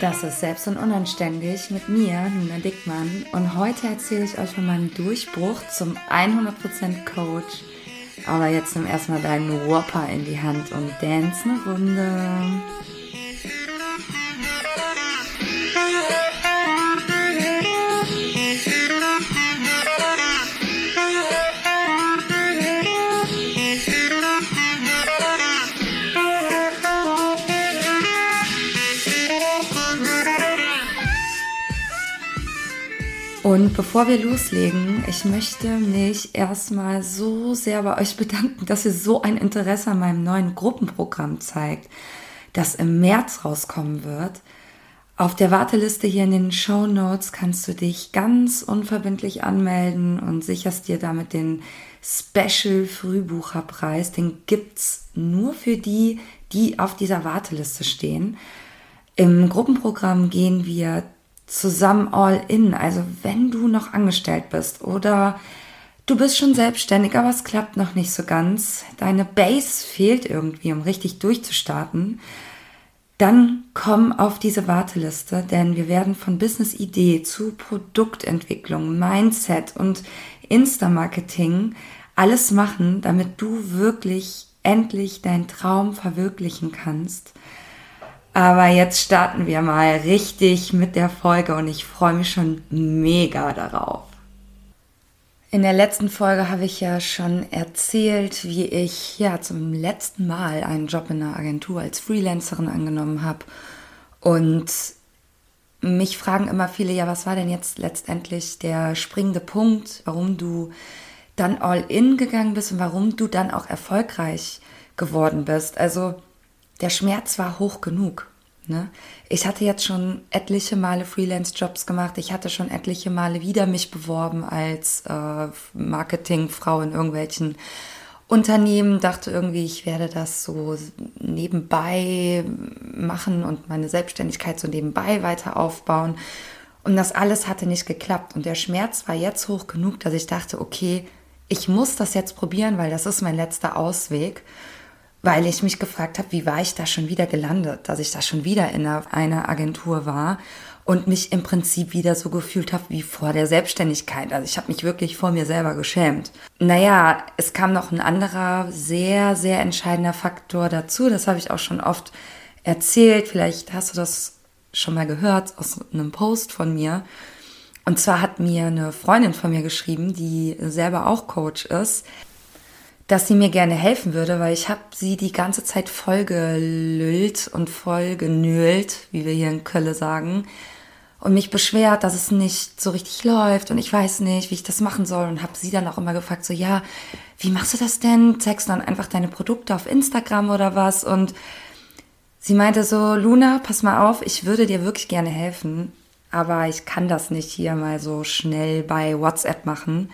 Das ist Selbst und Unanständig mit mir, Nina Dickmann. Und heute erzähle ich euch von meinem Durchbruch zum 100% Coach. Aber jetzt nimm erstmal deinen Whopper in die Hand und dance eine Runde. Und bevor wir loslegen, ich möchte mich erstmal so sehr bei euch bedanken, dass ihr so ein Interesse an meinem neuen Gruppenprogramm zeigt, das im März rauskommen wird. Auf der Warteliste hier in den Show Notes kannst du dich ganz unverbindlich anmelden und sicherst dir damit den Special Frühbucherpreis. Den gibt's nur für die, die auf dieser Warteliste stehen. Im Gruppenprogramm gehen wir zusammen all in. Also wenn du noch angestellt bist oder du bist schon selbstständig, aber es klappt noch nicht so ganz, deine Base fehlt irgendwie, um richtig durchzustarten, dann komm auf diese Warteliste, denn wir werden von Business-Idee zu Produktentwicklung, Mindset und Insta-Marketing alles machen, damit du wirklich endlich deinen Traum verwirklichen kannst. Aber jetzt starten wir mal richtig mit der Folge und ich freue mich schon mega darauf. In der letzten Folge habe ich ja schon erzählt, wie ich ja zum letzten Mal einen Job in einer Agentur als Freelancerin angenommen habe. Und mich fragen immer viele, ja, was war denn jetzt letztendlich der springende Punkt, warum du dann all in gegangen bist und warum du dann auch erfolgreich geworden bist? Also der Schmerz war hoch genug. Ne? Ich hatte jetzt schon etliche Male Freelance-Jobs gemacht. Ich hatte schon etliche Male wieder mich beworben als äh, Marketingfrau in irgendwelchen Unternehmen. Dachte irgendwie, ich werde das so nebenbei machen und meine Selbstständigkeit so nebenbei weiter aufbauen. Und das alles hatte nicht geklappt. Und der Schmerz war jetzt hoch genug, dass ich dachte, okay, ich muss das jetzt probieren, weil das ist mein letzter Ausweg weil ich mich gefragt habe, wie war ich da schon wieder gelandet, dass ich da schon wieder in einer Agentur war und mich im Prinzip wieder so gefühlt habe wie vor der Selbstständigkeit. Also ich habe mich wirklich vor mir selber geschämt. Naja, es kam noch ein anderer sehr, sehr entscheidender Faktor dazu. Das habe ich auch schon oft erzählt. Vielleicht hast du das schon mal gehört aus einem Post von mir. Und zwar hat mir eine Freundin von mir geschrieben, die selber auch Coach ist, dass sie mir gerne helfen würde, weil ich habe sie die ganze Zeit vollgelüllt und vollgenölt, wie wir hier in Kölle sagen, und mich beschwert, dass es nicht so richtig läuft und ich weiß nicht, wie ich das machen soll und habe sie dann auch immer gefragt, so ja, wie machst du das denn? Zeigst du dann einfach deine Produkte auf Instagram oder was? Und sie meinte so, Luna, pass mal auf, ich würde dir wirklich gerne helfen, aber ich kann das nicht hier mal so schnell bei WhatsApp machen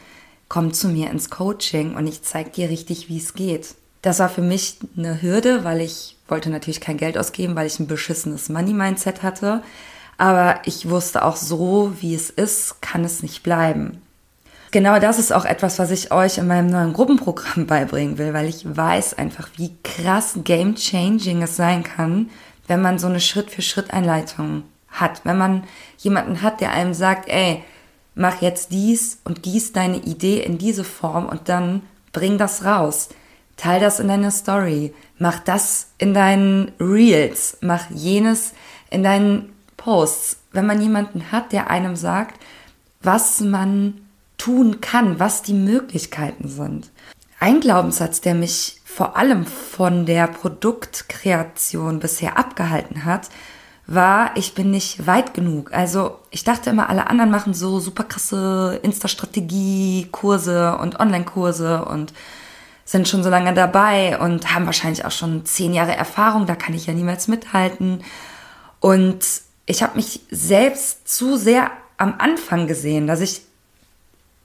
komm zu mir ins Coaching und ich zeige dir richtig, wie es geht. Das war für mich eine Hürde, weil ich wollte natürlich kein Geld ausgeben, weil ich ein beschissenes Money-Mindset hatte. Aber ich wusste auch so, wie es ist, kann es nicht bleiben. Genau das ist auch etwas, was ich euch in meinem neuen Gruppenprogramm beibringen will, weil ich weiß einfach, wie krass game-changing es sein kann, wenn man so eine Schritt-für-Schritt-Einleitung hat. Wenn man jemanden hat, der einem sagt, ey, mach jetzt dies und gieß deine Idee in diese Form und dann bring das raus. Teil das in deine Story. Mach das in deinen Reels. Mach jenes in deinen Posts. Wenn man jemanden hat, der einem sagt, was man tun kann, was die Möglichkeiten sind. Ein Glaubenssatz, der mich vor allem von der Produktkreation bisher abgehalten hat, war, ich bin nicht weit genug. Also ich dachte immer, alle anderen machen so super krasse Insta-Strategie-Kurse und Online-Kurse und sind schon so lange dabei und haben wahrscheinlich auch schon zehn Jahre Erfahrung, da kann ich ja niemals mithalten. Und ich habe mich selbst zu sehr am Anfang gesehen, dass ich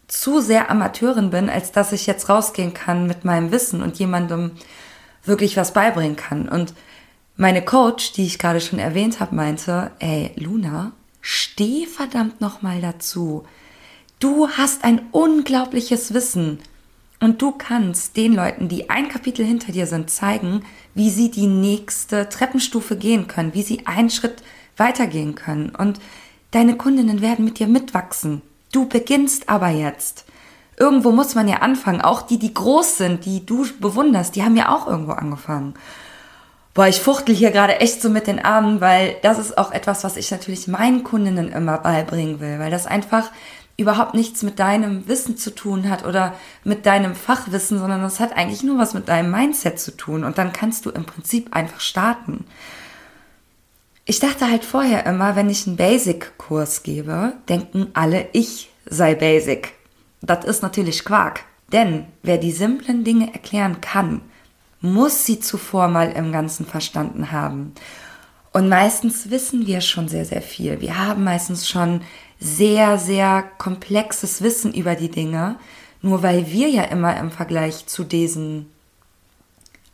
zu sehr Amateurin bin, als dass ich jetzt rausgehen kann mit meinem Wissen und jemandem wirklich was beibringen kann. Und meine Coach, die ich gerade schon erwähnt habe, meinte, ey, Luna, steh verdammt nochmal dazu. Du hast ein unglaubliches Wissen und du kannst den Leuten, die ein Kapitel hinter dir sind, zeigen, wie sie die nächste Treppenstufe gehen können, wie sie einen Schritt weitergehen können und deine Kundinnen werden mit dir mitwachsen. Du beginnst aber jetzt. Irgendwo muss man ja anfangen. Auch die, die groß sind, die du bewunderst, die haben ja auch irgendwo angefangen. Boah, ich fuchtel hier gerade echt so mit den Armen, weil das ist auch etwas, was ich natürlich meinen Kundinnen immer beibringen will, weil das einfach überhaupt nichts mit deinem Wissen zu tun hat oder mit deinem Fachwissen, sondern das hat eigentlich nur was mit deinem Mindset zu tun und dann kannst du im Prinzip einfach starten. Ich dachte halt vorher immer, wenn ich einen Basic-Kurs gebe, denken alle, ich sei Basic. Das ist natürlich Quark. Denn wer die simplen Dinge erklären kann, muss sie zuvor mal im Ganzen verstanden haben. Und meistens wissen wir schon sehr, sehr viel. Wir haben meistens schon sehr, sehr komplexes Wissen über die Dinge, nur weil wir ja immer im Vergleich zu diesen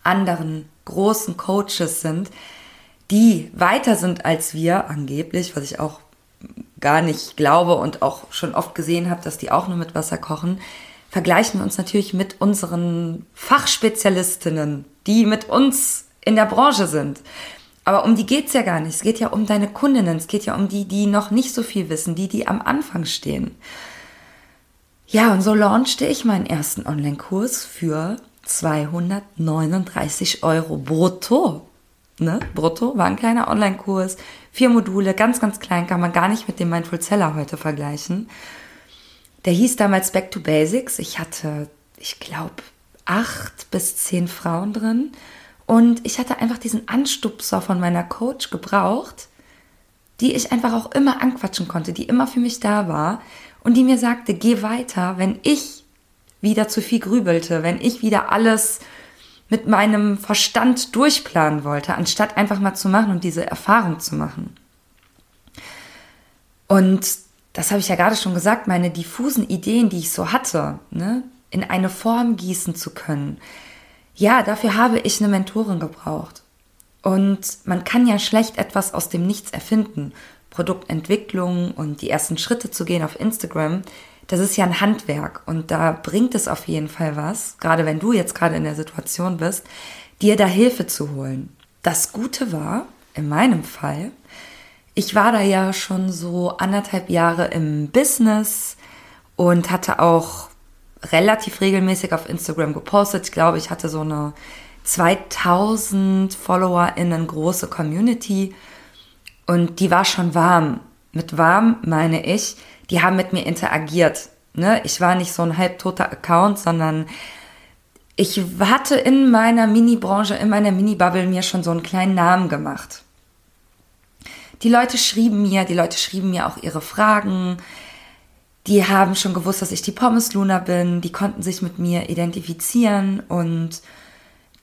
anderen großen Coaches sind, die weiter sind als wir, angeblich, was ich auch gar nicht glaube und auch schon oft gesehen habe, dass die auch nur mit Wasser kochen, vergleichen wir uns natürlich mit unseren Fachspezialistinnen, die mit uns in der Branche sind. Aber um die geht's ja gar nicht. Es geht ja um deine Kundinnen. Es geht ja um die, die noch nicht so viel wissen, die, die am Anfang stehen. Ja, und so launchte ich meinen ersten Online-Kurs für 239 Euro brutto. Ne? Brutto war ein kleiner Online-Kurs. Vier Module, ganz, ganz klein, kann man gar nicht mit dem Mindful Seller heute vergleichen. Der hieß damals Back to Basics. Ich hatte, ich glaube, acht bis zehn Frauen drin. Und ich hatte einfach diesen Anstupser von meiner Coach gebraucht, die ich einfach auch immer anquatschen konnte, die immer für mich da war und die mir sagte, geh weiter, wenn ich wieder zu viel grübelte, wenn ich wieder alles mit meinem Verstand durchplanen wollte, anstatt einfach mal zu machen und diese Erfahrung zu machen. Und das habe ich ja gerade schon gesagt, meine diffusen Ideen, die ich so hatte, ne, in eine Form gießen zu können, ja, dafür habe ich eine Mentorin gebraucht. Und man kann ja schlecht etwas aus dem Nichts erfinden. Produktentwicklung und die ersten Schritte zu gehen auf Instagram, das ist ja ein Handwerk und da bringt es auf jeden Fall was, gerade wenn du jetzt gerade in der Situation bist, dir da Hilfe zu holen. Das Gute war, in meinem Fall, ich war da ja schon so anderthalb Jahre im Business und hatte auch relativ regelmäßig auf Instagram gepostet. Ich glaube, ich hatte so eine 2000 FollowerInnen große Community und die war schon warm. Mit warm meine ich, die haben mit mir interagiert. Ne? Ich war nicht so ein halbtoter Account, sondern ich hatte in meiner Mini-Branche, in meiner Mini-Bubble mir schon so einen kleinen Namen gemacht. Die Leute schrieben mir, die Leute schrieben mir auch ihre Fragen, die haben schon gewusst, dass ich die Pommes Luna bin, die konnten sich mit mir identifizieren und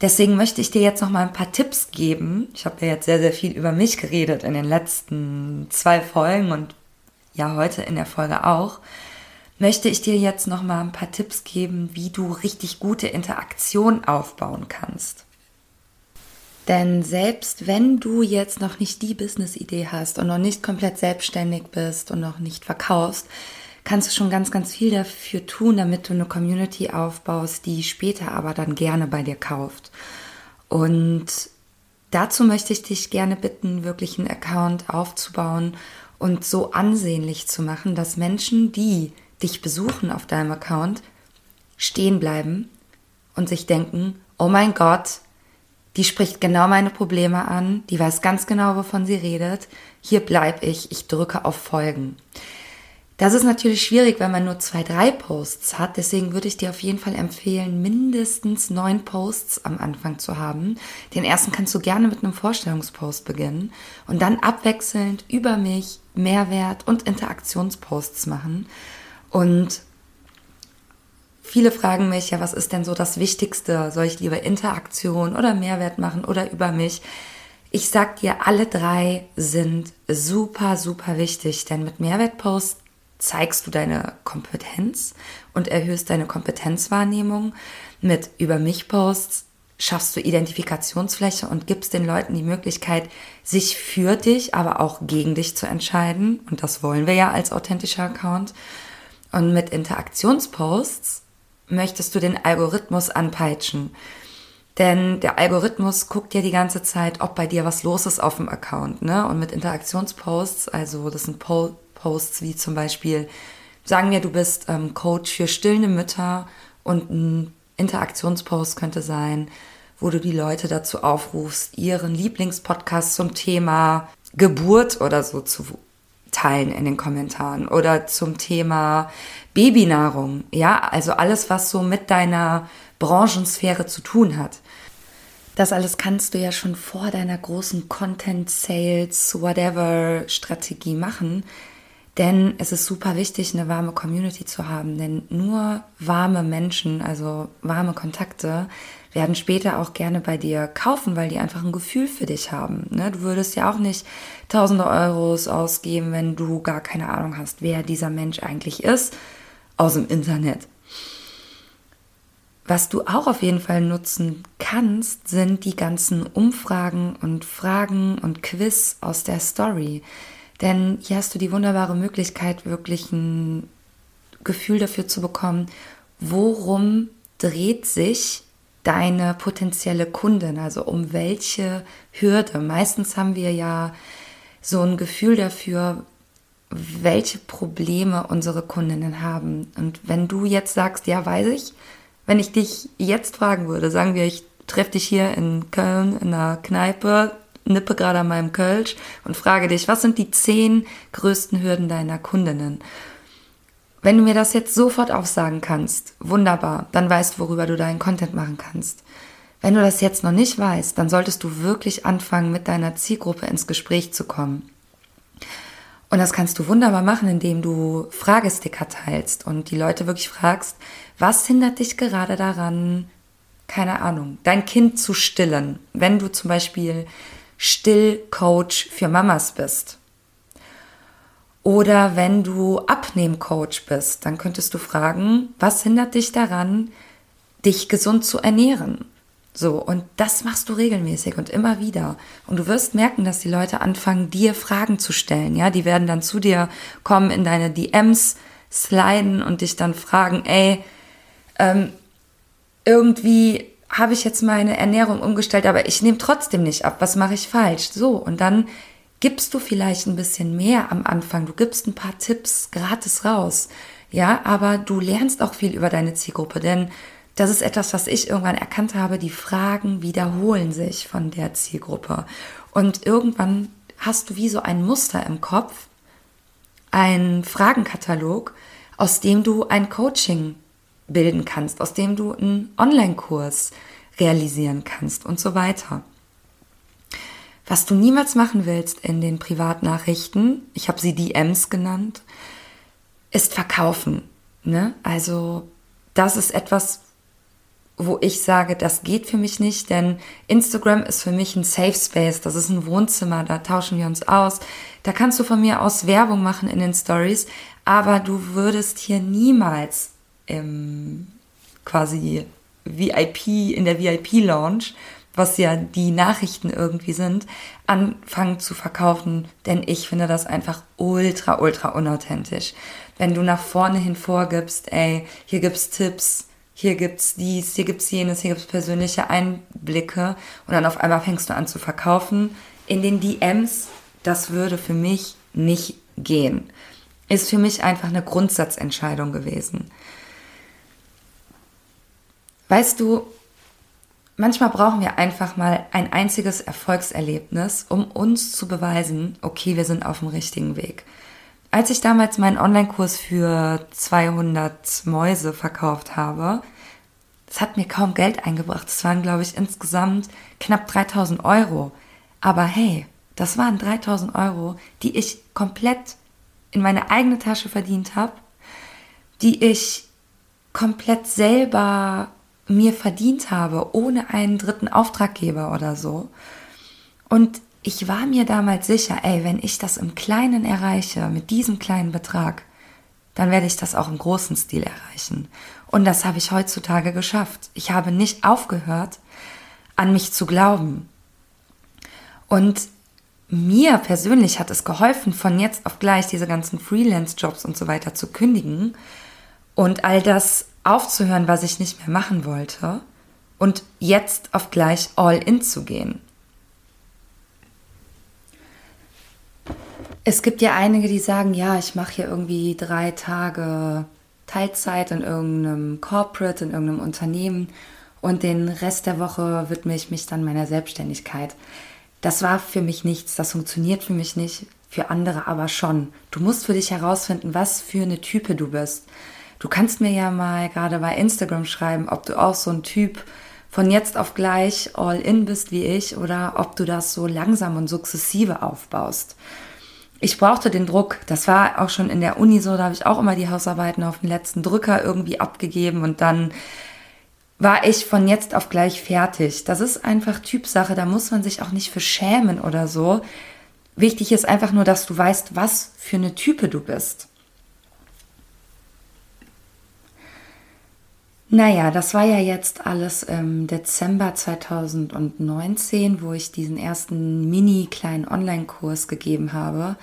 deswegen möchte ich dir jetzt noch mal ein paar Tipps geben. Ich habe ja jetzt sehr sehr viel über mich geredet in den letzten zwei Folgen und ja heute in der Folge auch. Möchte ich dir jetzt noch mal ein paar Tipps geben, wie du richtig gute Interaktion aufbauen kannst. Denn selbst wenn du jetzt noch nicht die Business-Idee hast und noch nicht komplett selbstständig bist und noch nicht verkaufst, kannst du schon ganz, ganz viel dafür tun, damit du eine Community aufbaust, die später aber dann gerne bei dir kauft. Und dazu möchte ich dich gerne bitten, wirklich einen Account aufzubauen und so ansehnlich zu machen, dass Menschen, die dich besuchen auf deinem Account, stehen bleiben und sich denken, oh mein Gott, die spricht genau meine Probleme an, die weiß ganz genau, wovon sie redet, hier bleib ich, ich drücke auf Folgen. Das ist natürlich schwierig, wenn man nur zwei, drei Posts hat. Deswegen würde ich dir auf jeden Fall empfehlen, mindestens neun Posts am Anfang zu haben. Den ersten kannst du gerne mit einem Vorstellungspost beginnen und dann abwechselnd über mich Mehrwert und Interaktionsposts machen. Und viele fragen mich, ja, was ist denn so das Wichtigste? Soll ich lieber Interaktion oder Mehrwert machen oder über mich? Ich sag dir, alle drei sind super, super wichtig, denn mit Mehrwertposts zeigst du deine Kompetenz und erhöhst deine Kompetenzwahrnehmung. Mit Über mich Posts schaffst du Identifikationsfläche und gibst den Leuten die Möglichkeit, sich für dich, aber auch gegen dich zu entscheiden. Und das wollen wir ja als authentischer Account. Und mit Interaktionsposts möchtest du den Algorithmus anpeitschen. Denn der Algorithmus guckt ja die ganze Zeit, ob bei dir was los ist auf dem Account. Ne? Und mit Interaktionsposts, also das sind po Posts wie zum Beispiel, sagen wir, du bist ähm, Coach für stillende Mütter und ein Interaktionspost könnte sein, wo du die Leute dazu aufrufst, ihren Lieblingspodcast zum Thema Geburt oder so zu teilen in den Kommentaren oder zum Thema Babynahrung. Ja, also alles, was so mit deiner Branchensphäre zu tun hat. Das alles kannst du ja schon vor deiner großen Content Sales, whatever Strategie machen. Denn es ist super wichtig, eine warme Community zu haben. Denn nur warme Menschen, also warme Kontakte, werden später auch gerne bei dir kaufen, weil die einfach ein Gefühl für dich haben. Ne? Du würdest ja auch nicht tausende Euros ausgeben, wenn du gar keine Ahnung hast, wer dieser Mensch eigentlich ist, aus dem Internet. Was du auch auf jeden Fall nutzen kannst, sind die ganzen Umfragen und Fragen und Quiz aus der Story. Denn hier hast du die wunderbare Möglichkeit, wirklich ein Gefühl dafür zu bekommen, worum dreht sich deine potenzielle Kundin, also um welche Hürde. Meistens haben wir ja so ein Gefühl dafür, welche Probleme unsere Kundinnen haben. Und wenn du jetzt sagst, ja, weiß ich, wenn ich dich jetzt fragen würde, sagen wir, ich treffe dich hier in Köln in einer Kneipe, nippe gerade an meinem Kölsch und frage dich, was sind die zehn größten Hürden deiner Kundinnen? Wenn du mir das jetzt sofort aufsagen kannst, wunderbar, dann weißt, worüber du deinen Content machen kannst. Wenn du das jetzt noch nicht weißt, dann solltest du wirklich anfangen, mit deiner Zielgruppe ins Gespräch zu kommen. Und das kannst du wunderbar machen, indem du Fragesticker teilst und die Leute wirklich fragst, was hindert dich gerade daran, keine Ahnung, dein Kind zu stillen, wenn du zum Beispiel Stillcoach für Mamas bist. Oder wenn du Abnehmcoach bist, dann könntest du fragen, was hindert dich daran, dich gesund zu ernähren? So, und das machst du regelmäßig und immer wieder. Und du wirst merken, dass die Leute anfangen, dir Fragen zu stellen. Ja, die werden dann zu dir kommen, in deine DMs sliden und dich dann fragen, ey, ähm, irgendwie habe ich jetzt meine Ernährung umgestellt, aber ich nehme trotzdem nicht ab. Was mache ich falsch? So, und dann gibst du vielleicht ein bisschen mehr am Anfang. Du gibst ein paar Tipps gratis raus. Ja, aber du lernst auch viel über deine Zielgruppe, denn das ist etwas, was ich irgendwann erkannt habe. Die Fragen wiederholen sich von der Zielgruppe. Und irgendwann hast du wie so ein Muster im Kopf, ein Fragenkatalog, aus dem du ein Coaching bilden kannst, aus dem du einen Online-Kurs realisieren kannst und so weiter. Was du niemals machen willst in den Privatnachrichten, ich habe sie DMs genannt, ist verkaufen. Ne? Also das ist etwas, wo ich sage, das geht für mich nicht, denn Instagram ist für mich ein Safe Space, das ist ein Wohnzimmer, da tauschen wir uns aus. Da kannst du von mir aus Werbung machen in den Stories, aber du würdest hier niemals im quasi VIP, in der VIP-Lounge, was ja die Nachrichten irgendwie sind, anfangen zu verkaufen, denn ich finde das einfach ultra, ultra unauthentisch. Wenn du nach vorne hin vorgibst, ey, hier gibt's Tipps, hier gibt's dies, hier gibt's jenes, hier gibt's persönliche Einblicke und dann auf einmal fängst du an zu verkaufen. In den DMs, das würde für mich nicht gehen. Ist für mich einfach eine Grundsatzentscheidung gewesen. Weißt du, manchmal brauchen wir einfach mal ein einziges Erfolgserlebnis, um uns zu beweisen, okay, wir sind auf dem richtigen Weg. Als ich damals meinen Online-Kurs für 200 Mäuse verkauft habe, das hat mir kaum Geld eingebracht. Das waren, glaube ich, insgesamt knapp 3000 Euro. Aber hey, das waren 3000 Euro, die ich komplett in meine eigene Tasche verdient habe, die ich komplett selber mir verdient habe, ohne einen dritten Auftraggeber oder so. Und ich war mir damals sicher, ey, wenn ich das im Kleinen erreiche, mit diesem kleinen Betrag, dann werde ich das auch im großen Stil erreichen. Und das habe ich heutzutage geschafft. Ich habe nicht aufgehört, an mich zu glauben. Und mir persönlich hat es geholfen, von jetzt auf gleich diese ganzen Freelance-Jobs und so weiter zu kündigen und all das aufzuhören, was ich nicht mehr machen wollte und jetzt auf gleich all in zu gehen. Es gibt ja einige, die sagen, ja, ich mache hier irgendwie drei Tage Teilzeit in irgendeinem Corporate, in irgendeinem Unternehmen und den Rest der Woche widme ich mich dann meiner Selbstständigkeit. Das war für mich nichts, das funktioniert für mich nicht, für andere aber schon. Du musst für dich herausfinden, was für eine Type du bist. Du kannst mir ja mal gerade bei Instagram schreiben, ob du auch so ein Typ von jetzt auf gleich all in bist wie ich oder ob du das so langsam und sukzessive aufbaust ich brauchte den Druck. Das war auch schon in der Uni so, da habe ich auch immer die Hausarbeiten auf den letzten Drücker irgendwie abgegeben und dann war ich von jetzt auf gleich fertig. Das ist einfach Typsache, da muss man sich auch nicht für schämen oder so. Wichtig ist einfach nur, dass du weißt, was für eine Type du bist. Naja, das war ja jetzt alles im Dezember 2019, wo ich diesen ersten mini kleinen Online-Kurs gegeben habe.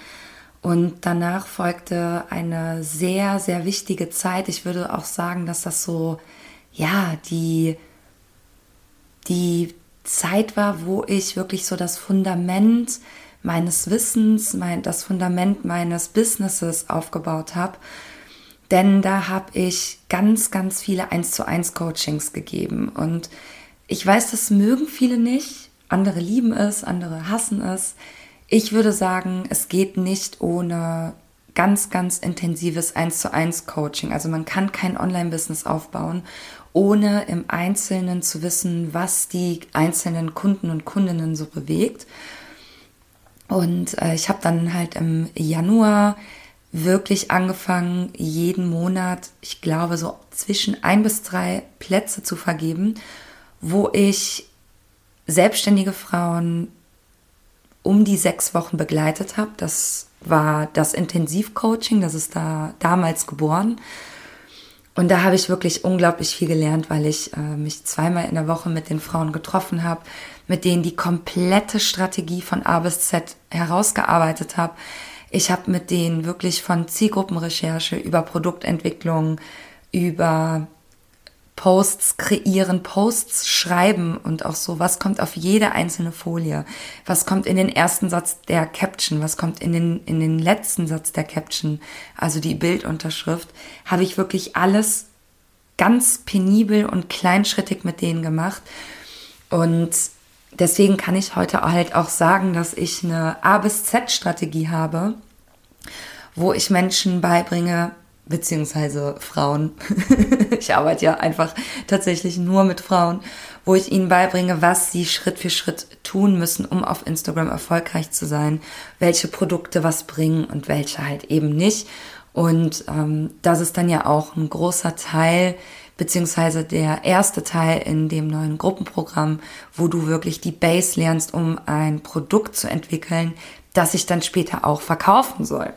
Und danach folgte eine sehr, sehr wichtige Zeit. Ich würde auch sagen, dass das so, ja, die, die Zeit war, wo ich wirklich so das Fundament meines Wissens, mein, das Fundament meines Businesses aufgebaut habe denn da habe ich ganz, ganz viele 1 zu 1 Coachings gegeben. Und ich weiß, das mögen viele nicht. Andere lieben es, andere hassen es. Ich würde sagen, es geht nicht ohne ganz, ganz intensives 1 zu 1 Coaching. Also man kann kein Online-Business aufbauen, ohne im Einzelnen zu wissen, was die einzelnen Kunden und Kundinnen so bewegt. Und äh, ich habe dann halt im Januar wirklich angefangen, jeden Monat, ich glaube, so zwischen ein bis drei Plätze zu vergeben, wo ich selbstständige Frauen um die sechs Wochen begleitet habe. Das war das Intensivcoaching, das ist da damals geboren. Und da habe ich wirklich unglaublich viel gelernt, weil ich äh, mich zweimal in der Woche mit den Frauen getroffen habe, mit denen die komplette Strategie von A bis Z herausgearbeitet habe, ich habe mit denen wirklich von Zielgruppenrecherche über Produktentwicklung, über Posts kreieren, Posts schreiben und auch so, was kommt auf jede einzelne Folie, was kommt in den ersten Satz der Caption, was kommt in den, in den letzten Satz der Caption, also die Bildunterschrift, habe ich wirklich alles ganz penibel und kleinschrittig mit denen gemacht. Und deswegen kann ich heute halt auch sagen, dass ich eine A bis Z Strategie habe, wo ich Menschen beibringe, beziehungsweise Frauen. ich arbeite ja einfach tatsächlich nur mit Frauen, wo ich ihnen beibringe, was sie Schritt für Schritt tun müssen, um auf Instagram erfolgreich zu sein, welche Produkte was bringen und welche halt eben nicht. Und ähm, das ist dann ja auch ein großer Teil beziehungsweise der erste Teil in dem neuen Gruppenprogramm, wo du wirklich die Base lernst, um ein Produkt zu entwickeln, das sich dann später auch verkaufen soll.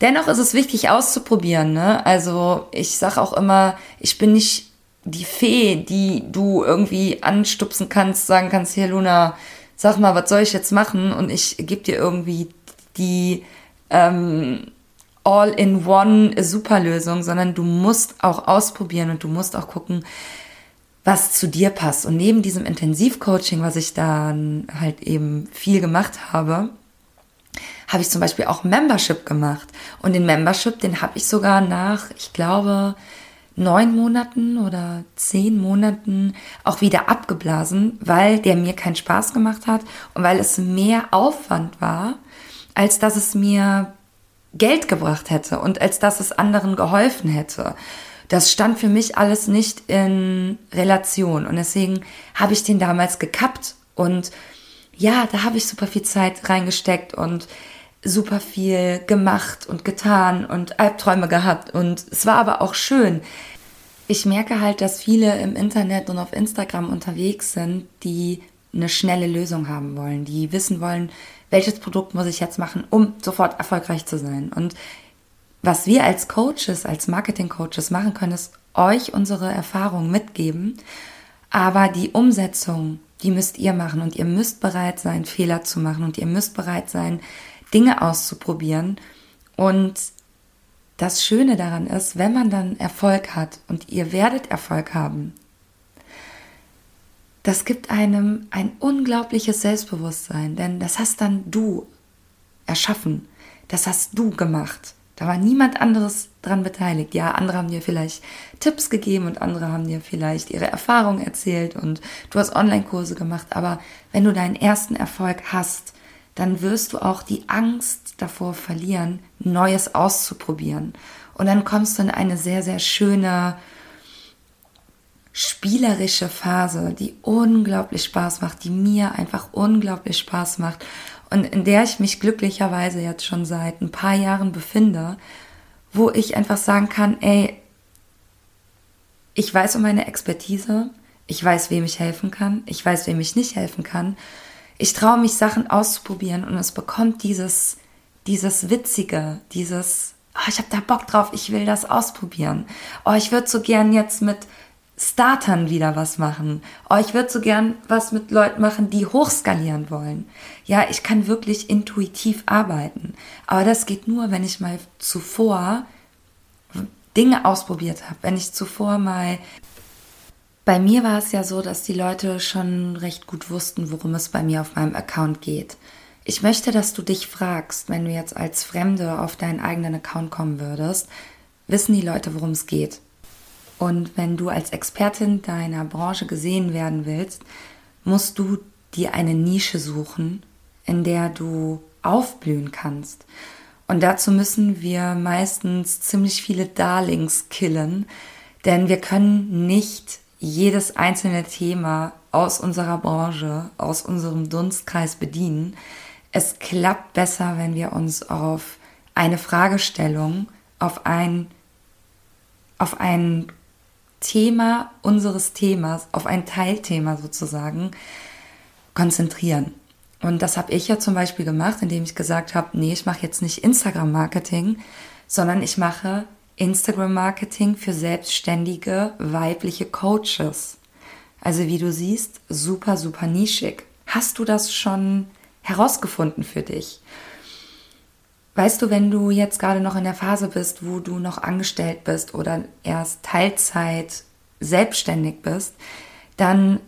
Dennoch ist es wichtig auszuprobieren. Ne? Also ich sage auch immer, ich bin nicht die Fee, die du irgendwie anstupsen kannst, sagen kannst, hier Luna, sag mal, was soll ich jetzt machen? Und ich gebe dir irgendwie die ähm, All-in-One Superlösung, sondern du musst auch ausprobieren und du musst auch gucken, was zu dir passt. Und neben diesem Intensivcoaching, was ich dann halt eben viel gemacht habe, habe ich zum Beispiel auch Membership gemacht. Und den Membership, den habe ich sogar nach, ich glaube, neun Monaten oder zehn Monaten auch wieder abgeblasen, weil der mir keinen Spaß gemacht hat und weil es mehr Aufwand war, als dass es mir Geld gebracht hätte und als dass es anderen geholfen hätte. Das stand für mich alles nicht in Relation und deswegen habe ich den damals gekappt und ja, da habe ich super viel Zeit reingesteckt und super viel gemacht und getan und Albträume gehabt und es war aber auch schön. Ich merke halt, dass viele im Internet und auf Instagram unterwegs sind, die eine schnelle Lösung haben wollen, die wissen wollen, welches Produkt muss ich jetzt machen, um sofort erfolgreich zu sein. Und was wir als Coaches, als Marketing-Coaches machen können, ist euch unsere Erfahrungen mitgeben. Aber die Umsetzung, die müsst ihr machen und ihr müsst bereit sein, Fehler zu machen und ihr müsst bereit sein, Dinge auszuprobieren. Und das Schöne daran ist, wenn man dann Erfolg hat und ihr werdet Erfolg haben, das gibt einem ein unglaubliches Selbstbewusstsein, denn das hast dann du erschaffen. Das hast du gemacht. Da war niemand anderes dran beteiligt. Ja, andere haben dir vielleicht Tipps gegeben und andere haben dir vielleicht ihre Erfahrungen erzählt und du hast Online-Kurse gemacht. Aber wenn du deinen ersten Erfolg hast, dann wirst du auch die Angst davor verlieren, Neues auszuprobieren. Und dann kommst du in eine sehr, sehr schöne, spielerische Phase, die unglaublich Spaß macht, die mir einfach unglaublich Spaß macht und in der ich mich glücklicherweise jetzt schon seit ein paar Jahren befinde, wo ich einfach sagen kann, ey, ich weiß um meine Expertise, ich weiß, wem ich helfen kann, ich weiß, wem ich nicht helfen kann. Ich traue mich, Sachen auszuprobieren und es bekommt dieses, dieses Witzige, dieses, oh, ich habe da Bock drauf, ich will das ausprobieren. Oh, ich würde so gern jetzt mit Startern wieder was machen. Oh, ich würde so gern was mit Leuten machen, die hochskalieren wollen. Ja, ich kann wirklich intuitiv arbeiten. Aber das geht nur, wenn ich mal zuvor Dinge ausprobiert habe. Wenn ich zuvor mal bei mir war es ja so, dass die Leute schon recht gut wussten, worum es bei mir auf meinem Account geht. Ich möchte, dass du dich fragst, wenn du jetzt als Fremde auf deinen eigenen Account kommen würdest, wissen die Leute, worum es geht. Und wenn du als Expertin deiner Branche gesehen werden willst, musst du dir eine Nische suchen, in der du aufblühen kannst. Und dazu müssen wir meistens ziemlich viele Darlings killen, denn wir können nicht jedes einzelne Thema aus unserer Branche, aus unserem Dunstkreis bedienen. Es klappt besser, wenn wir uns auf eine Fragestellung, auf ein, auf ein Thema unseres Themas, auf ein Teilthema sozusagen konzentrieren. Und das habe ich ja zum Beispiel gemacht, indem ich gesagt habe, nee, ich mache jetzt nicht Instagram-Marketing, sondern ich mache Instagram-Marketing für selbstständige weibliche Coaches. Also wie du siehst, super, super nischig. Hast du das schon herausgefunden für dich? Weißt du, wenn du jetzt gerade noch in der Phase bist, wo du noch angestellt bist oder erst Teilzeit selbstständig bist, dann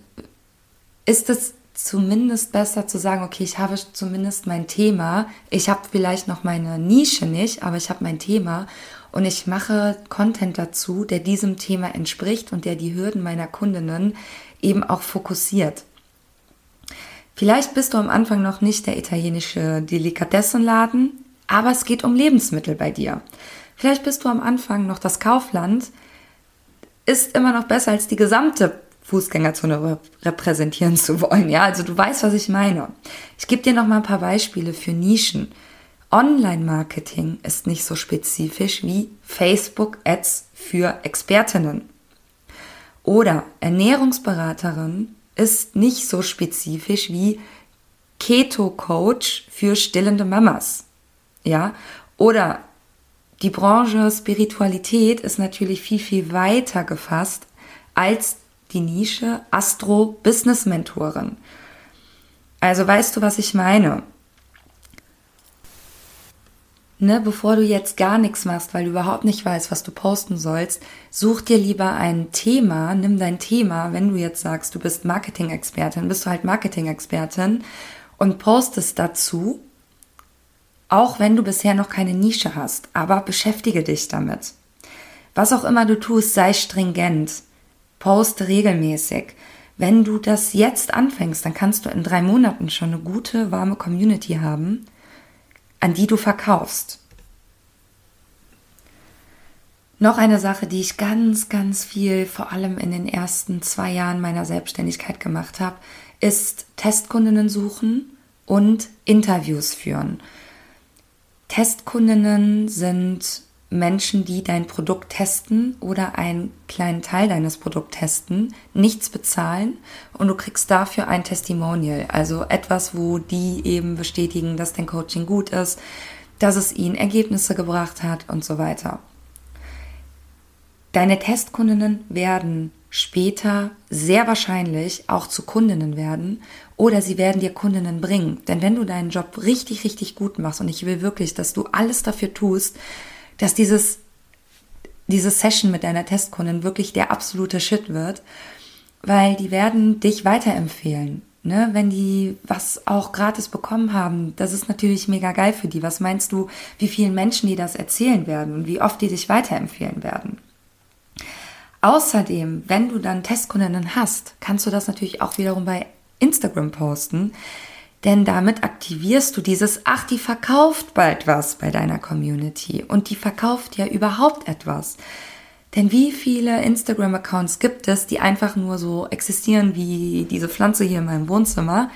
ist es zumindest besser zu sagen, okay, ich habe zumindest mein Thema, ich habe vielleicht noch meine Nische nicht, aber ich habe mein Thema und ich mache Content dazu, der diesem Thema entspricht und der die Hürden meiner Kundinnen eben auch fokussiert. Vielleicht bist du am Anfang noch nicht der italienische Delikatessenladen, aber es geht um Lebensmittel bei dir. Vielleicht bist du am Anfang noch das Kaufland, ist immer noch besser als die gesamte Fußgängerzone repräsentieren zu wollen. Ja, also du weißt, was ich meine. Ich gebe dir noch mal ein paar Beispiele für Nischen. Online-Marketing ist nicht so spezifisch wie Facebook-Ads für Expertinnen. Oder Ernährungsberaterin ist nicht so spezifisch wie Keto-Coach für stillende Mamas. Ja, oder die Branche Spiritualität ist natürlich viel, viel weiter gefasst als die Nische Astro Business Mentorin. Also weißt du, was ich meine? Ne, bevor du jetzt gar nichts machst, weil du überhaupt nicht weißt, was du posten sollst, such dir lieber ein Thema, nimm dein Thema, wenn du jetzt sagst, du bist Marketing-Expertin, bist du halt Marketing-Expertin und postest dazu auch wenn du bisher noch keine Nische hast, aber beschäftige dich damit. Was auch immer du tust, sei stringent. Poste regelmäßig. Wenn du das jetzt anfängst, dann kannst du in drei Monaten schon eine gute, warme Community haben, an die du verkaufst. Noch eine Sache, die ich ganz, ganz viel, vor allem in den ersten zwei Jahren meiner Selbstständigkeit gemacht habe, ist Testkundinnen suchen und Interviews führen. Testkundinnen sind Menschen, die dein Produkt testen oder einen kleinen Teil deines Produkts testen, nichts bezahlen und du kriegst dafür ein Testimonial, also etwas, wo die eben bestätigen, dass dein Coaching gut ist, dass es ihnen Ergebnisse gebracht hat und so weiter. Deine Testkundinnen werden später sehr wahrscheinlich auch zu Kundinnen werden oder sie werden dir Kundinnen bringen. Denn wenn du deinen Job richtig, richtig gut machst und ich will wirklich, dass du alles dafür tust, dass dieses, diese Session mit deiner Testkundin wirklich der absolute Shit wird weil die werden dich weiterempfehlen. Ne, wenn die was auch gratis bekommen haben, das ist natürlich mega geil für die. Was meinst du, wie vielen Menschen die das erzählen werden und wie oft die dich weiterempfehlen werden? Außerdem, wenn du dann Testkundinnen hast, kannst du das natürlich auch wiederum bei Instagram posten, denn damit aktivierst du dieses, ach, die verkauft bald was bei deiner Community und die verkauft ja überhaupt etwas. Denn wie viele Instagram-Accounts gibt es, die einfach nur so existieren wie diese Pflanze hier in meinem Wohnzimmer?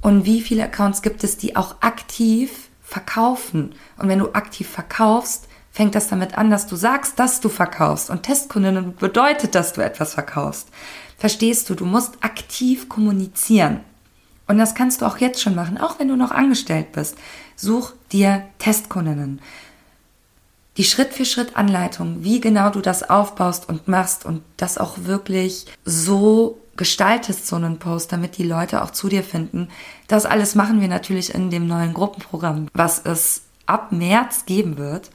Und wie viele Accounts gibt es, die auch aktiv verkaufen? Und wenn du aktiv verkaufst, fängt das damit an, dass du sagst, dass du verkaufst. Und Testkundinnen bedeutet, dass du etwas verkaufst. Verstehst du? Du musst aktiv kommunizieren. Und das kannst du auch jetzt schon machen, auch wenn du noch angestellt bist. Such dir Testkundinnen die Schritt-für-Schritt-Anleitung, wie genau du das aufbaust und machst und das auch wirklich so gestaltest, so einen Post, damit die Leute auch zu dir finden. Das alles machen wir natürlich in dem neuen Gruppenprogramm, was es ab März geben wird.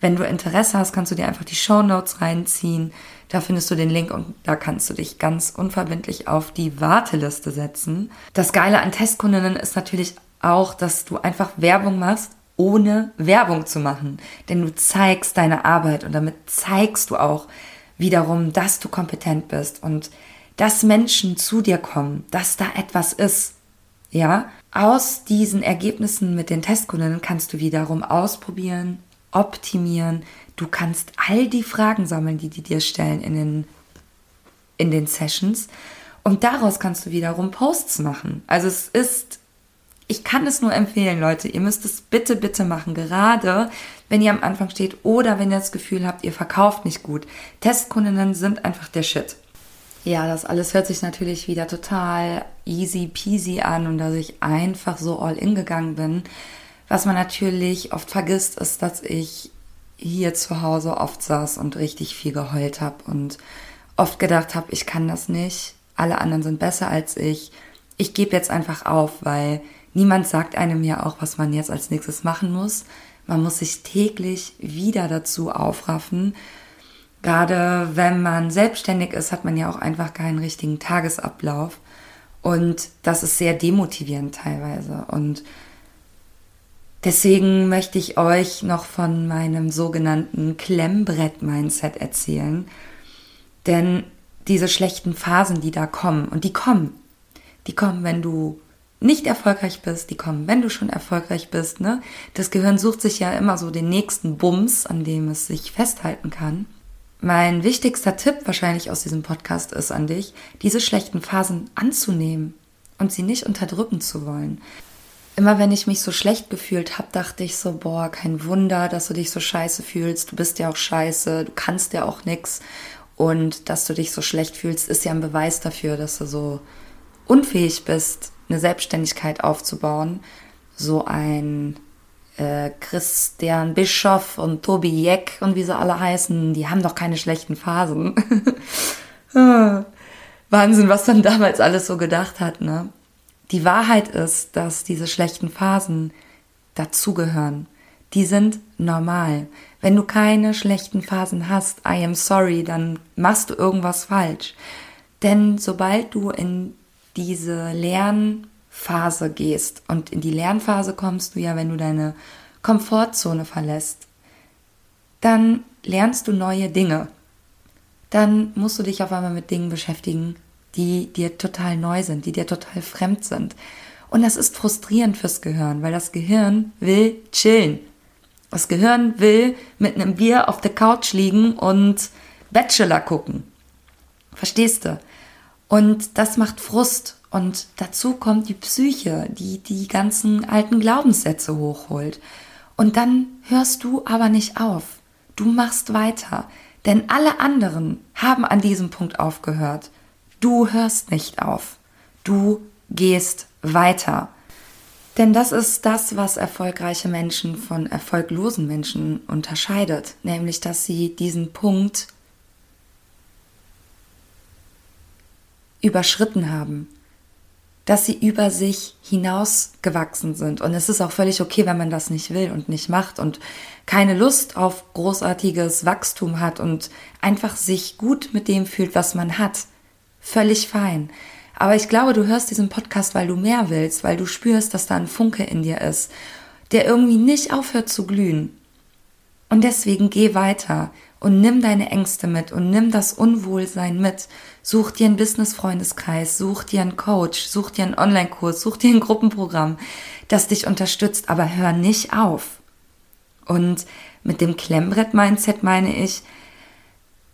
Wenn du Interesse hast, kannst du dir einfach die Show Notes reinziehen. Da findest du den Link und da kannst du dich ganz unverbindlich auf die Warteliste setzen. Das Geile an Testkundinnen ist natürlich auch, dass du einfach Werbung machst ohne Werbung zu machen. Denn du zeigst deine Arbeit und damit zeigst du auch wiederum, dass du kompetent bist und dass Menschen zu dir kommen, dass da etwas ist. Ja, aus diesen Ergebnissen mit den Testkundinnen kannst du wiederum ausprobieren, optimieren. Du kannst all die Fragen sammeln, die die dir stellen in den, in den Sessions. Und daraus kannst du wiederum Posts machen. Also es ist ich kann es nur empfehlen, Leute. Ihr müsst es bitte, bitte machen. Gerade wenn ihr am Anfang steht oder wenn ihr das Gefühl habt, ihr verkauft nicht gut. Testkundinnen sind einfach der Shit. Ja, das alles hört sich natürlich wieder total easy peasy an und dass ich einfach so all in gegangen bin. Was man natürlich oft vergisst, ist, dass ich hier zu Hause oft saß und richtig viel geheult habe und oft gedacht habe, ich kann das nicht. Alle anderen sind besser als ich. Ich gebe jetzt einfach auf, weil Niemand sagt einem ja auch, was man jetzt als nächstes machen muss. Man muss sich täglich wieder dazu aufraffen. Gerade wenn man selbstständig ist, hat man ja auch einfach keinen richtigen Tagesablauf. Und das ist sehr demotivierend teilweise. Und deswegen möchte ich euch noch von meinem sogenannten Klemmbrett-Mindset erzählen. Denn diese schlechten Phasen, die da kommen, und die kommen, die kommen, wenn du nicht erfolgreich bist, die kommen, wenn du schon erfolgreich bist. Ne? Das Gehirn sucht sich ja immer so den nächsten Bums, an dem es sich festhalten kann. Mein wichtigster Tipp wahrscheinlich aus diesem Podcast ist an dich, diese schlechten Phasen anzunehmen und sie nicht unterdrücken zu wollen. Immer wenn ich mich so schlecht gefühlt habe, dachte ich so, boah, kein Wunder, dass du dich so scheiße fühlst. Du bist ja auch scheiße, du kannst ja auch nix. Und dass du dich so schlecht fühlst, ist ja ein Beweis dafür, dass du so unfähig bist, eine Selbstständigkeit aufzubauen. So ein äh, Christian Bischoff und Tobi Jeck und wie sie alle heißen, die haben doch keine schlechten Phasen. Wahnsinn, was man damals alles so gedacht hat, ne? Die Wahrheit ist, dass diese schlechten Phasen dazugehören. Die sind normal. Wenn du keine schlechten Phasen hast, I am sorry, dann machst du irgendwas falsch. Denn sobald du in diese Lernphase gehst. Und in die Lernphase kommst du ja, wenn du deine Komfortzone verlässt. Dann lernst du neue Dinge. Dann musst du dich auf einmal mit Dingen beschäftigen, die dir total neu sind, die dir total fremd sind. Und das ist frustrierend fürs Gehirn, weil das Gehirn will chillen. Das Gehirn will mit einem Bier auf der Couch liegen und Bachelor gucken. Verstehst du? Und das macht Frust. Und dazu kommt die Psyche, die die ganzen alten Glaubenssätze hochholt. Und dann hörst du aber nicht auf. Du machst weiter. Denn alle anderen haben an diesem Punkt aufgehört. Du hörst nicht auf. Du gehst weiter. Denn das ist das, was erfolgreiche Menschen von erfolglosen Menschen unterscheidet, nämlich dass sie diesen Punkt überschritten haben, dass sie über sich hinausgewachsen sind. Und es ist auch völlig okay, wenn man das nicht will und nicht macht und keine Lust auf großartiges Wachstum hat und einfach sich gut mit dem fühlt, was man hat. Völlig fein. Aber ich glaube, du hörst diesen Podcast, weil du mehr willst, weil du spürst, dass da ein Funke in dir ist, der irgendwie nicht aufhört zu glühen. Und deswegen geh weiter und nimm deine Ängste mit und nimm das Unwohlsein mit. Such dir einen Business-Freundeskreis, such dir einen Coach, such dir einen Online-Kurs, such dir ein Gruppenprogramm, das dich unterstützt, aber hör nicht auf. Und mit dem Klemmbrett-Mindset meine ich,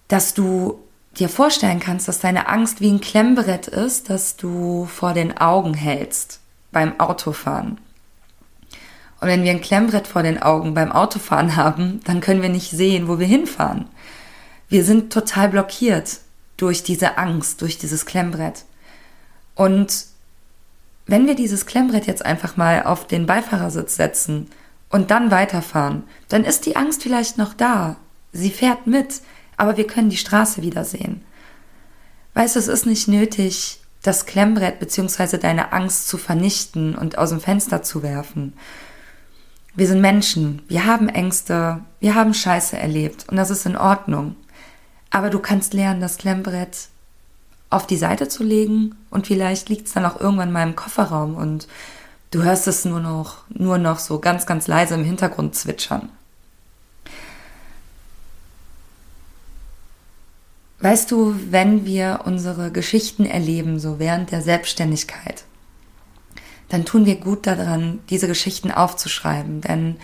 dass du dir vorstellen kannst, dass deine Angst wie ein Klemmbrett ist, das du vor den Augen hältst beim Autofahren. Und wenn wir ein Klemmbrett vor den Augen beim Autofahren haben, dann können wir nicht sehen, wo wir hinfahren. Wir sind total blockiert durch diese Angst, durch dieses Klemmbrett. Und wenn wir dieses Klemmbrett jetzt einfach mal auf den Beifahrersitz setzen und dann weiterfahren, dann ist die Angst vielleicht noch da. Sie fährt mit, aber wir können die Straße wiedersehen. Weißt du, es ist nicht nötig, das Klemmbrett bzw. deine Angst zu vernichten und aus dem Fenster zu werfen. Wir sind Menschen, wir haben Ängste, wir haben Scheiße erlebt und das ist in Ordnung. Aber du kannst lernen, das Klemmbrett auf die Seite zu legen und vielleicht liegt es dann auch irgendwann in meinem Kofferraum und du hörst es nur noch, nur noch so ganz, ganz leise im Hintergrund zwitschern. Weißt du, wenn wir unsere Geschichten erleben, so während der Selbstständigkeit, dann tun wir gut daran, diese Geschichten aufzuschreiben. Denn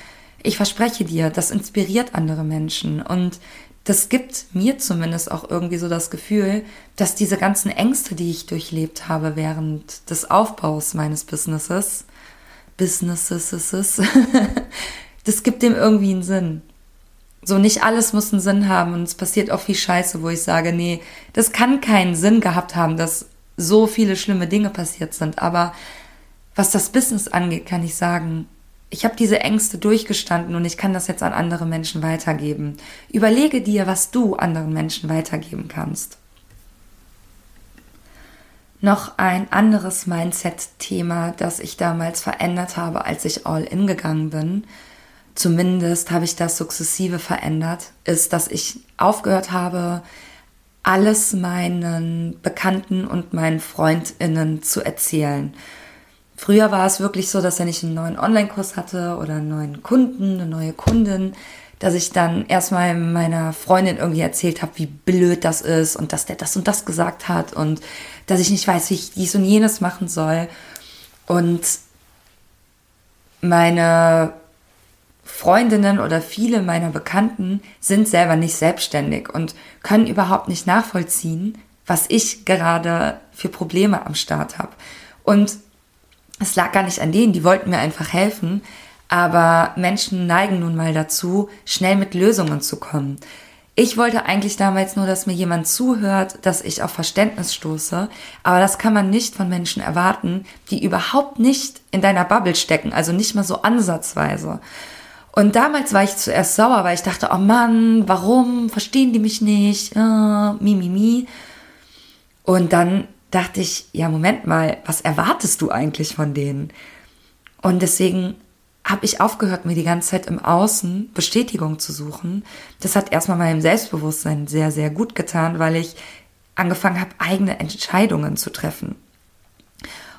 ich verspreche dir, das inspiriert andere Menschen und das gibt mir zumindest auch irgendwie so das Gefühl, dass diese ganzen Ängste, die ich durchlebt habe während des Aufbaus meines Businesses, Businesses, das gibt dem irgendwie einen Sinn. So nicht alles muss einen Sinn haben und es passiert auch viel Scheiße, wo ich sage, nee, das kann keinen Sinn gehabt haben, dass so viele schlimme Dinge passiert sind. Aber was das Business angeht, kann ich sagen, ich habe diese Ängste durchgestanden und ich kann das jetzt an andere Menschen weitergeben. Überlege dir, was du anderen Menschen weitergeben kannst. Noch ein anderes Mindset-Thema, das ich damals verändert habe, als ich all in gegangen bin, zumindest habe ich das sukzessive verändert, ist, dass ich aufgehört habe, alles meinen Bekannten und meinen Freundinnen zu erzählen. Früher war es wirklich so, dass wenn ich einen neuen Online-Kurs hatte oder einen neuen Kunden, eine neue Kundin, dass ich dann erstmal meiner Freundin irgendwie erzählt habe, wie blöd das ist und dass der das und das gesagt hat und dass ich nicht weiß, wie ich dies und jenes machen soll. Und meine Freundinnen oder viele meiner Bekannten sind selber nicht selbstständig und können überhaupt nicht nachvollziehen, was ich gerade für Probleme am Start habe. Und es lag gar nicht an denen, die wollten mir einfach helfen, aber Menschen neigen nun mal dazu, schnell mit Lösungen zu kommen. Ich wollte eigentlich damals nur, dass mir jemand zuhört, dass ich auf Verständnis stoße, aber das kann man nicht von Menschen erwarten, die überhaupt nicht in deiner Bubble stecken, also nicht mal so ansatzweise. Und damals war ich zuerst sauer, weil ich dachte, oh Mann, warum verstehen die mich nicht? Äh, mi, mi, mi. Und dann dachte ich, ja, Moment mal, was erwartest du eigentlich von denen? Und deswegen habe ich aufgehört, mir die ganze Zeit im Außen Bestätigung zu suchen. Das hat erstmal meinem Selbstbewusstsein sehr, sehr gut getan, weil ich angefangen habe, eigene Entscheidungen zu treffen.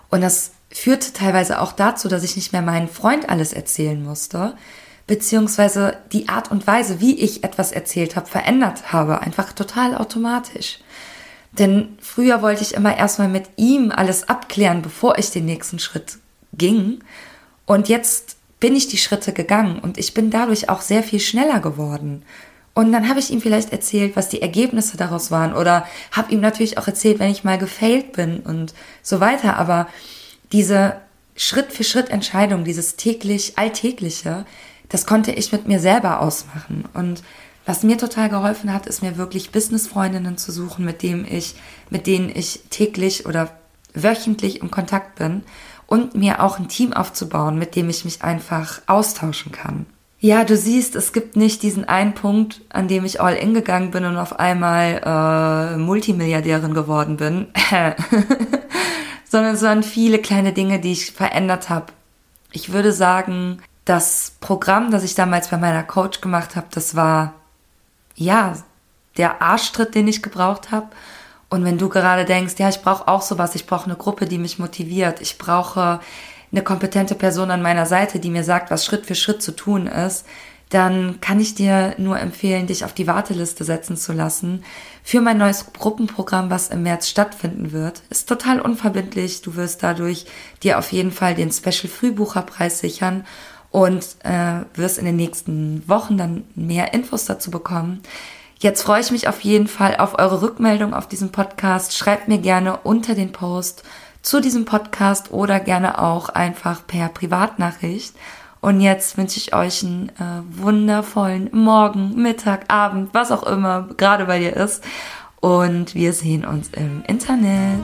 Und das führte teilweise auch dazu, dass ich nicht mehr meinen Freund alles erzählen musste, beziehungsweise die Art und Weise, wie ich etwas erzählt habe, verändert habe, einfach total automatisch. Denn früher wollte ich immer erstmal mit ihm alles abklären, bevor ich den nächsten Schritt ging. Und jetzt bin ich die Schritte gegangen und ich bin dadurch auch sehr viel schneller geworden. Und dann habe ich ihm vielleicht erzählt, was die Ergebnisse daraus waren oder habe ihm natürlich auch erzählt, wenn ich mal gefailt bin und so weiter. Aber diese Schritt für Schritt Entscheidung, dieses täglich Alltägliche, das konnte ich mit mir selber ausmachen. Und was mir total geholfen hat, ist mir wirklich Businessfreundinnen zu suchen, mit denen ich, mit denen ich täglich oder wöchentlich im Kontakt bin und mir auch ein Team aufzubauen, mit dem ich mich einfach austauschen kann. Ja, du siehst, es gibt nicht diesen einen Punkt, an dem ich all in gegangen bin und auf einmal äh, Multimilliardärin geworden bin, sondern es waren viele kleine Dinge, die ich verändert habe. Ich würde sagen, das Programm, das ich damals bei meiner Coach gemacht habe, das war ja der Arschtritt, den ich gebraucht habe. Und wenn du gerade denkst, ja, ich brauche auch sowas, ich brauche eine Gruppe, die mich motiviert, ich brauche eine kompetente Person an meiner Seite, die mir sagt, was Schritt für Schritt zu tun ist, dann kann ich dir nur empfehlen, dich auf die Warteliste setzen zu lassen für mein neues Gruppenprogramm, was im März stattfinden wird. Ist total unverbindlich. Du wirst dadurch dir auf jeden Fall den Special Frühbucherpreis sichern und äh, wirst in den nächsten Wochen dann mehr Infos dazu bekommen. Jetzt freue ich mich auf jeden Fall auf eure Rückmeldung auf diesem Podcast. Schreibt mir gerne unter den Post zu diesem Podcast oder gerne auch einfach per Privatnachricht. Und jetzt wünsche ich euch einen äh, wundervollen Morgen, Mittag, Abend, was auch immer gerade bei dir ist. Und wir sehen uns im Internet.